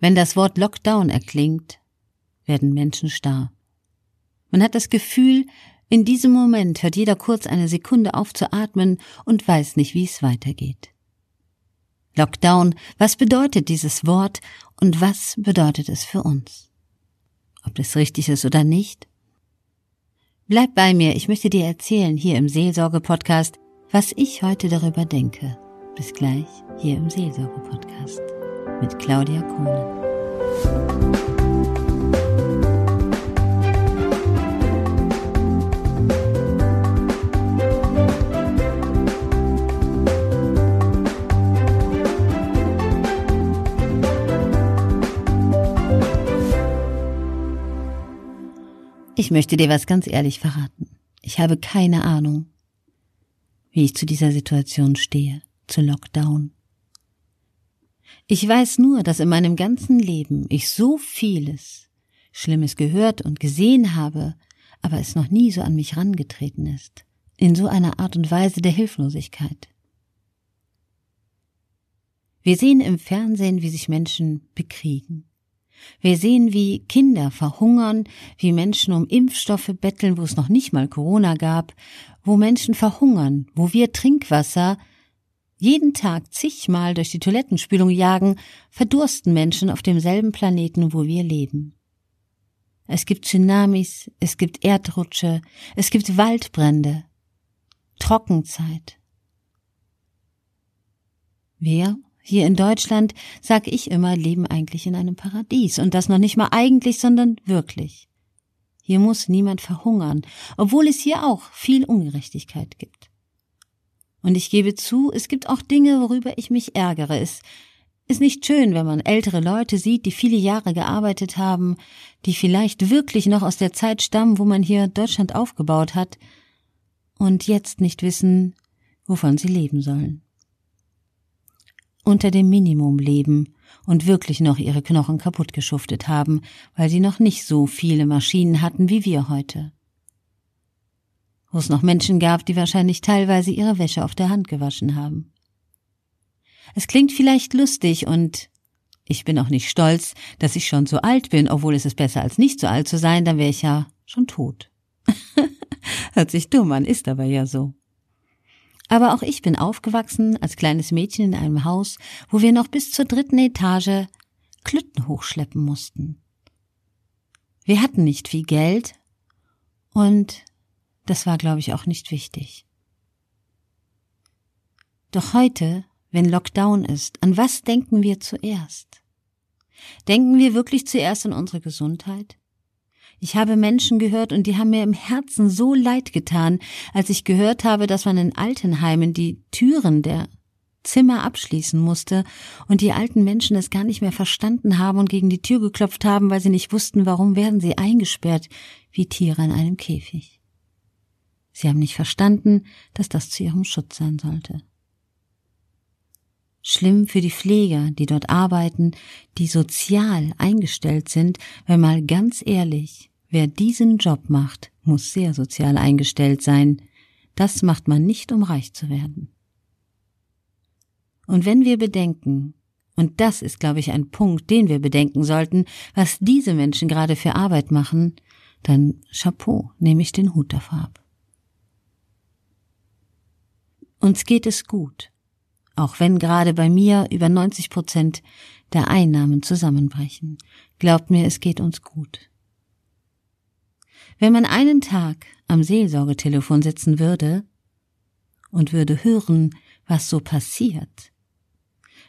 Wenn das Wort Lockdown erklingt, werden Menschen starr. Man hat das Gefühl, in diesem Moment hört jeder kurz eine Sekunde auf zu atmen und weiß nicht, wie es weitergeht. Lockdown, was bedeutet dieses Wort und was bedeutet es für uns? Ob das richtig ist oder nicht? Bleib bei mir, ich möchte dir erzählen hier im Seelsorge-Podcast, was ich heute darüber denke. Bis gleich hier im Seelsorge-Podcast mit Claudia Kohnen. Ich möchte dir was ganz ehrlich verraten. Ich habe keine Ahnung, wie ich zu dieser Situation stehe, zu Lockdown. Ich weiß nur, dass in meinem ganzen Leben ich so vieles Schlimmes gehört und gesehen habe, aber es noch nie so an mich rangetreten ist, in so einer Art und Weise der Hilflosigkeit. Wir sehen im Fernsehen, wie sich Menschen bekriegen. Wir sehen, wie Kinder verhungern, wie Menschen um Impfstoffe betteln, wo es noch nicht mal Corona gab, wo Menschen verhungern, wo wir Trinkwasser jeden Tag zigmal durch die Toilettenspülung jagen, verdursten Menschen auf demselben Planeten, wo wir leben. Es gibt Tsunamis, es gibt Erdrutsche, es gibt Waldbrände, Trockenzeit. Wir hier in Deutschland, sag ich immer, leben eigentlich in einem Paradies. Und das noch nicht mal eigentlich, sondern wirklich. Hier muss niemand verhungern, obwohl es hier auch viel Ungerechtigkeit gibt. Und ich gebe zu, es gibt auch Dinge, worüber ich mich ärgere. Es ist nicht schön, wenn man ältere Leute sieht, die viele Jahre gearbeitet haben, die vielleicht wirklich noch aus der Zeit stammen, wo man hier Deutschland aufgebaut hat, und jetzt nicht wissen, wovon sie leben sollen unter dem Minimum leben und wirklich noch ihre Knochen kaputt geschuftet haben, weil sie noch nicht so viele Maschinen hatten wie wir heute. Wo es noch Menschen gab, die wahrscheinlich teilweise ihre Wäsche auf der Hand gewaschen haben. Es klingt vielleicht lustig und ich bin auch nicht stolz, dass ich schon so alt bin, obwohl es ist besser als nicht so alt zu sein, dann wäre ich ja schon tot. Hört sich dumm an, ist aber ja so. Aber auch ich bin aufgewachsen als kleines Mädchen in einem Haus, wo wir noch bis zur dritten Etage Klütten hochschleppen mussten. Wir hatten nicht viel Geld und das war, glaube ich, auch nicht wichtig. Doch heute, wenn Lockdown ist, an was denken wir zuerst? Denken wir wirklich zuerst an unsere Gesundheit? Ich habe Menschen gehört und die haben mir im Herzen so leid getan, als ich gehört habe, dass man in Altenheimen die Türen der Zimmer abschließen musste und die alten Menschen es gar nicht mehr verstanden haben und gegen die Tür geklopft haben, weil sie nicht wussten, warum werden sie eingesperrt wie Tiere in einem Käfig. Sie haben nicht verstanden, dass das zu ihrem Schutz sein sollte. Schlimm für die Pfleger, die dort arbeiten, die sozial eingestellt sind, weil mal ganz ehrlich, Wer diesen Job macht, muss sehr sozial eingestellt sein. Das macht man nicht, um reich zu werden. Und wenn wir bedenken, und das ist, glaube ich, ein Punkt, den wir bedenken sollten, was diese Menschen gerade für Arbeit machen, dann Chapeau, nehme ich den Hut davor ab. Uns geht es gut, auch wenn gerade bei mir über 90 Prozent der Einnahmen zusammenbrechen. Glaubt mir, es geht uns gut. Wenn man einen Tag am Seelsorgetelefon sitzen würde und würde hören, was so passiert,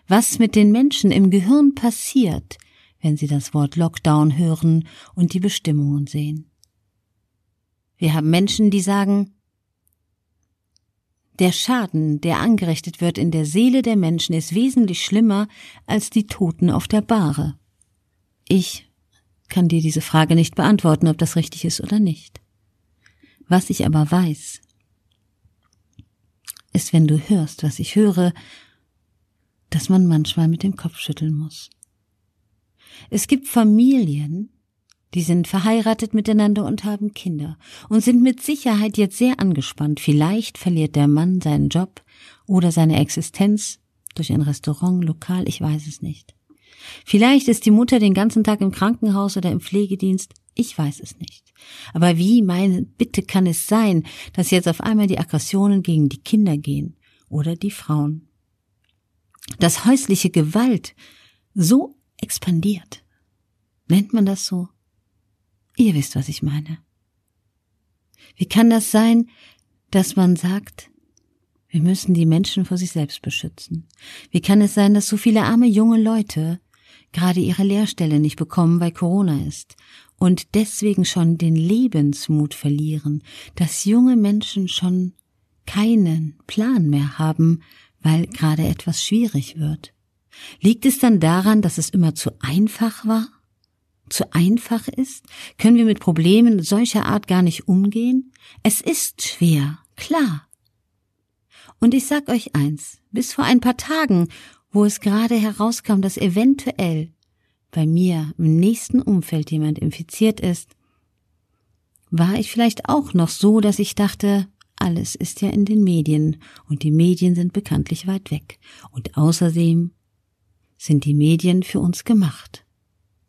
was mit den Menschen im Gehirn passiert, wenn sie das Wort Lockdown hören und die Bestimmungen sehen. Wir haben Menschen, die sagen, der Schaden, der angerichtet wird in der Seele der Menschen, ist wesentlich schlimmer als die Toten auf der Bahre. Ich kann dir diese Frage nicht beantworten, ob das richtig ist oder nicht. Was ich aber weiß, ist, wenn du hörst, was ich höre, dass man manchmal mit dem Kopf schütteln muss. Es gibt Familien, die sind verheiratet miteinander und haben Kinder und sind mit Sicherheit jetzt sehr angespannt. Vielleicht verliert der Mann seinen Job oder seine Existenz durch ein Restaurant, Lokal, ich weiß es nicht. Vielleicht ist die Mutter den ganzen Tag im Krankenhaus oder im Pflegedienst. Ich weiß es nicht. Aber wie, meine Bitte kann es sein, dass jetzt auf einmal die Aggressionen gegen die Kinder gehen oder die Frauen? Dass häusliche Gewalt so expandiert. Nennt man das so? Ihr wisst, was ich meine. Wie kann das sein, dass man sagt, wir müssen die Menschen vor sich selbst beschützen? Wie kann es sein, dass so viele arme junge Leute gerade ihre Lehrstelle nicht bekommen, weil Corona ist und deswegen schon den Lebensmut verlieren, dass junge Menschen schon keinen Plan mehr haben, weil gerade etwas schwierig wird? Liegt es dann daran, dass es immer zu einfach war? Zu einfach ist? Können wir mit Problemen solcher Art gar nicht umgehen? Es ist schwer, klar. Und ich sag euch eins, bis vor ein paar Tagen, wo es gerade herauskam, dass eventuell bei mir im nächsten Umfeld jemand infiziert ist, war ich vielleicht auch noch so, dass ich dachte, alles ist ja in den Medien und die Medien sind bekanntlich weit weg. Und außerdem sind die Medien für uns gemacht.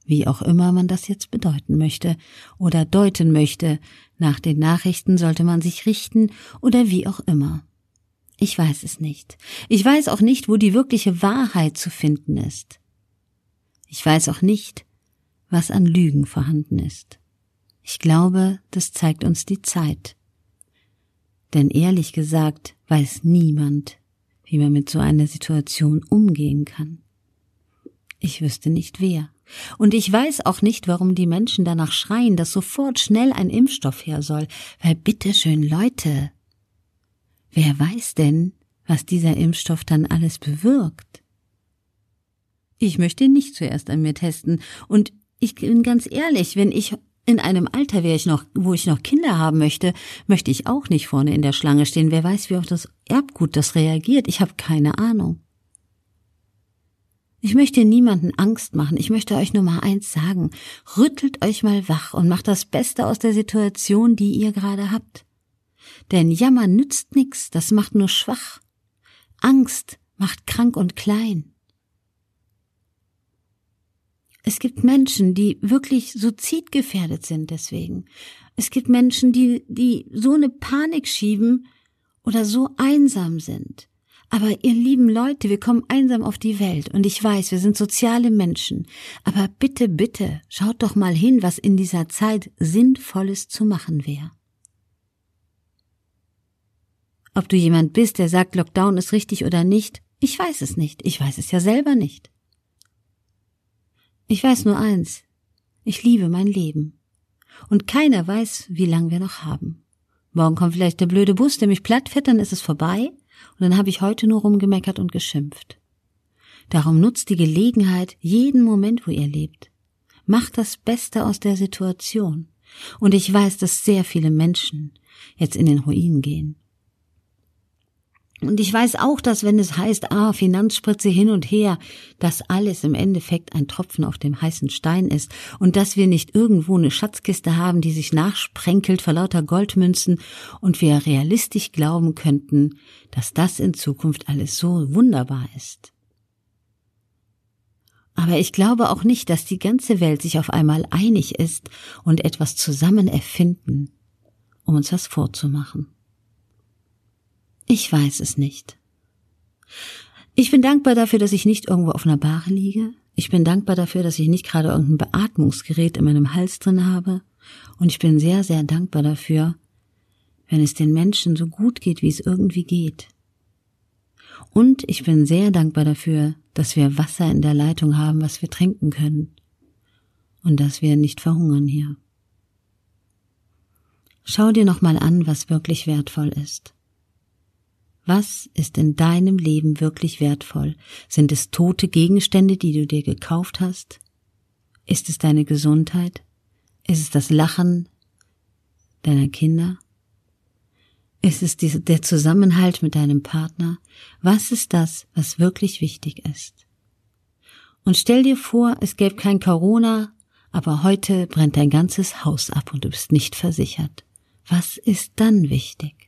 Wie auch immer man das jetzt bedeuten möchte oder deuten möchte, nach den Nachrichten sollte man sich richten oder wie auch immer. Ich weiß es nicht. Ich weiß auch nicht, wo die wirkliche Wahrheit zu finden ist. Ich weiß auch nicht, was an Lügen vorhanden ist. Ich glaube, das zeigt uns die Zeit. Denn ehrlich gesagt weiß niemand, wie man mit so einer Situation umgehen kann. Ich wüsste nicht wer. Und ich weiß auch nicht, warum die Menschen danach schreien, dass sofort schnell ein Impfstoff her soll, weil bitteschön Leute, wer weiß denn, was dieser Impfstoff dann alles bewirkt? Ich möchte ihn nicht zuerst an mir testen. Und ich bin ganz ehrlich, wenn ich in einem Alter wäre ich noch, wo ich noch Kinder haben möchte, möchte ich auch nicht vorne in der Schlange stehen. Wer weiß, wie auf das Erbgut das reagiert. Ich habe keine Ahnung. Ich möchte niemanden Angst machen. Ich möchte euch nur mal eins sagen. Rüttelt euch mal wach und macht das Beste aus der Situation, die ihr gerade habt. Denn Jammern nützt nix, das macht nur schwach. Angst macht krank und klein. Es gibt Menschen, die wirklich suizidgefährdet sind deswegen. Es gibt Menschen, die, die so eine Panik schieben oder so einsam sind. Aber ihr lieben Leute, wir kommen einsam auf die Welt und ich weiß, wir sind soziale Menschen. Aber bitte, bitte, schaut doch mal hin, was in dieser Zeit Sinnvolles zu machen wäre. Ob du jemand bist, der sagt, Lockdown ist richtig oder nicht, ich weiß es nicht. Ich weiß es ja selber nicht. Ich weiß nur eins. Ich liebe mein Leben. Und keiner weiß, wie lang wir noch haben. Morgen kommt vielleicht der blöde Bus, der mich platt fährt, dann ist es vorbei, und dann habe ich heute nur rumgemeckert und geschimpft. Darum nutzt die Gelegenheit jeden Moment, wo ihr lebt. Macht das Beste aus der Situation. Und ich weiß, dass sehr viele Menschen jetzt in den Ruin gehen. Und ich weiß auch, dass wenn es heißt, ah, Finanzspritze hin und her, dass alles im Endeffekt ein Tropfen auf dem heißen Stein ist und dass wir nicht irgendwo eine Schatzkiste haben, die sich nachsprenkelt vor lauter Goldmünzen und wir realistisch glauben könnten, dass das in Zukunft alles so wunderbar ist. Aber ich glaube auch nicht, dass die ganze Welt sich auf einmal einig ist und etwas zusammen erfinden, um uns was vorzumachen. Ich weiß es nicht. Ich bin dankbar dafür, dass ich nicht irgendwo auf einer Bahre liege. Ich bin dankbar dafür, dass ich nicht gerade irgendein Beatmungsgerät in meinem Hals drin habe. Und ich bin sehr, sehr dankbar dafür, wenn es den Menschen so gut geht, wie es irgendwie geht. Und ich bin sehr dankbar dafür, dass wir Wasser in der Leitung haben, was wir trinken können. Und dass wir nicht verhungern hier. Schau dir nochmal an, was wirklich wertvoll ist. Was ist in deinem Leben wirklich wertvoll? Sind es tote Gegenstände, die du dir gekauft hast? Ist es deine Gesundheit? Ist es das Lachen deiner Kinder? Ist es der Zusammenhalt mit deinem Partner? Was ist das, was wirklich wichtig ist? Und stell dir vor, es gäbe kein Corona, aber heute brennt dein ganzes Haus ab und du bist nicht versichert. Was ist dann wichtig?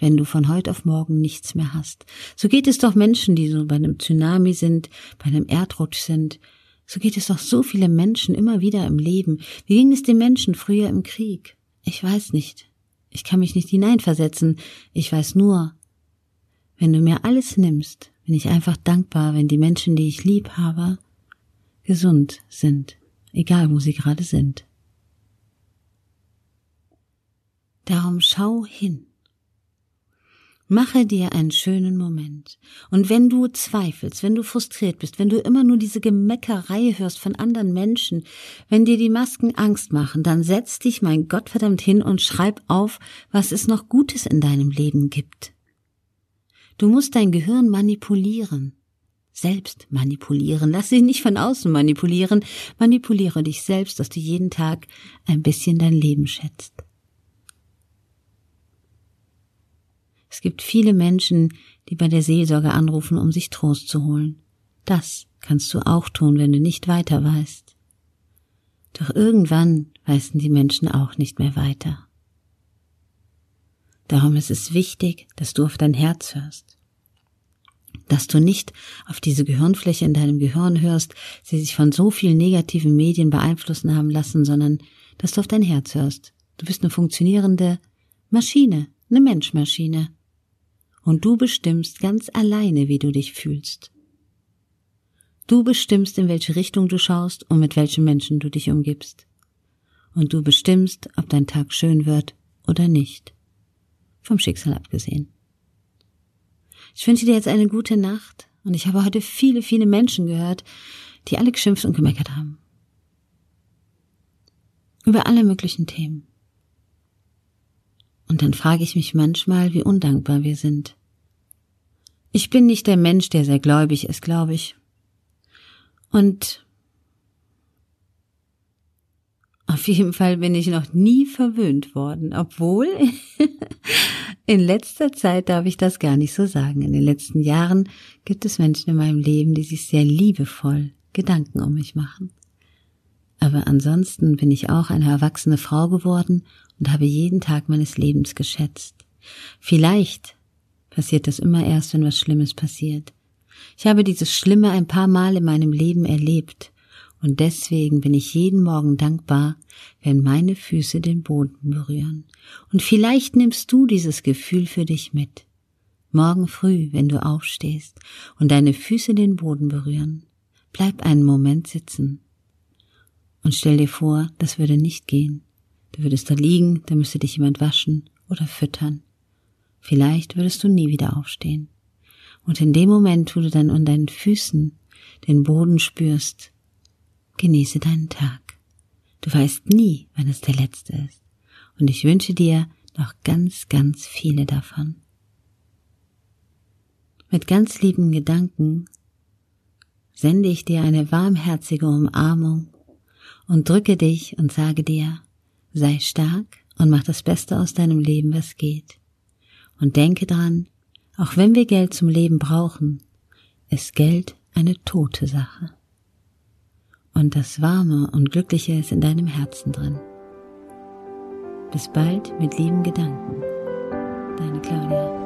Wenn du von heute auf morgen nichts mehr hast. So geht es doch Menschen, die so bei einem Tsunami sind, bei einem Erdrutsch sind. So geht es doch so viele Menschen immer wieder im Leben. Wie ging es den Menschen früher im Krieg? Ich weiß nicht. Ich kann mich nicht hineinversetzen. Ich weiß nur, wenn du mir alles nimmst, bin ich einfach dankbar, wenn die Menschen, die ich lieb habe, gesund sind, egal wo sie gerade sind. Darum schau hin. Mache dir einen schönen Moment. Und wenn du zweifelst, wenn du frustriert bist, wenn du immer nur diese Gemeckerei hörst von anderen Menschen, wenn dir die Masken Angst machen, dann setz dich, mein Gott verdammt, hin und schreib auf, was es noch Gutes in deinem Leben gibt. Du musst dein Gehirn manipulieren. Selbst manipulieren. Lass dich nicht von außen manipulieren. Manipuliere dich selbst, dass du jeden Tag ein bisschen dein Leben schätzt. Es gibt viele Menschen, die bei der Seelsorge anrufen, um sich Trost zu holen. Das kannst du auch tun, wenn du nicht weiter weißt. Doch irgendwann weißen die Menschen auch nicht mehr weiter. Darum ist es wichtig, dass du auf dein Herz hörst. Dass du nicht auf diese Gehirnfläche in deinem Gehirn hörst, sie sich von so vielen negativen Medien beeinflussen haben lassen, sondern dass du auf dein Herz hörst. Du bist eine funktionierende Maschine, eine Menschmaschine und du bestimmst ganz alleine, wie du dich fühlst. Du bestimmst, in welche Richtung du schaust und mit welchen Menschen du dich umgibst. Und du bestimmst, ob dein Tag schön wird oder nicht. Vom Schicksal abgesehen. Ich wünsche dir jetzt eine gute Nacht und ich habe heute viele, viele Menschen gehört, die alle geschimpft und gemeckert haben. Über alle möglichen Themen. Und dann frage ich mich manchmal, wie undankbar wir sind. Ich bin nicht der Mensch, der sehr gläubig ist, glaube ich. Und auf jeden Fall bin ich noch nie verwöhnt worden, obwohl in letzter Zeit darf ich das gar nicht so sagen. In den letzten Jahren gibt es Menschen in meinem Leben, die sich sehr liebevoll Gedanken um mich machen. Aber ansonsten bin ich auch eine erwachsene Frau geworden und habe jeden Tag meines Lebens geschätzt. Vielleicht passiert das immer erst, wenn was Schlimmes passiert. Ich habe dieses Schlimme ein paar Mal in meinem Leben erlebt, und deswegen bin ich jeden Morgen dankbar, wenn meine Füße den Boden berühren. Und vielleicht nimmst du dieses Gefühl für dich mit. Morgen früh, wenn du aufstehst und deine Füße den Boden berühren, bleib einen Moment sitzen. Und stell dir vor, das würde nicht gehen. Du würdest da liegen, da müsste dich jemand waschen oder füttern. Vielleicht würdest du nie wieder aufstehen. Und in dem Moment, wo du dann an deinen Füßen den Boden spürst, genieße deinen Tag. Du weißt nie, wann es der letzte ist. Und ich wünsche dir noch ganz, ganz viele davon. Mit ganz lieben Gedanken sende ich dir eine warmherzige Umarmung und drücke dich und sage dir, sei stark und mach das Beste aus deinem Leben, was geht. Und denke dran, auch wenn wir Geld zum Leben brauchen, ist Geld eine tote Sache. Und das Warme und Glückliche ist in deinem Herzen drin. Bis bald mit lieben Gedanken. Deine Claudia.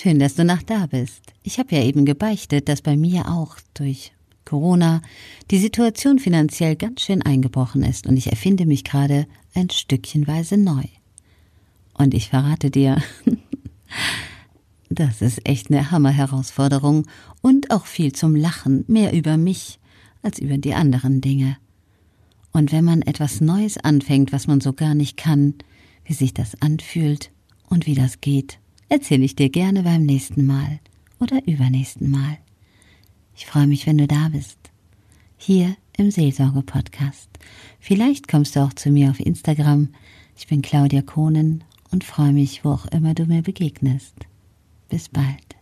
Schön, dass du noch da bist. Ich habe ja eben gebeichtet, dass bei mir auch durch Corona die Situation finanziell ganz schön eingebrochen ist und ich erfinde mich gerade ein Stückchenweise neu. Und ich verrate dir, das ist echt eine Hammerherausforderung und auch viel zum Lachen, mehr über mich als über die anderen Dinge. Und wenn man etwas Neues anfängt, was man so gar nicht kann, wie sich das anfühlt und wie das geht, erzähle ich dir gerne beim nächsten Mal oder übernächsten Mal. Ich freue mich, wenn du da bist. Hier im Seelsorge-Podcast. Vielleicht kommst du auch zu mir auf Instagram. Ich bin Claudia Kohnen und freue mich, wo auch immer du mir begegnest. Bis bald.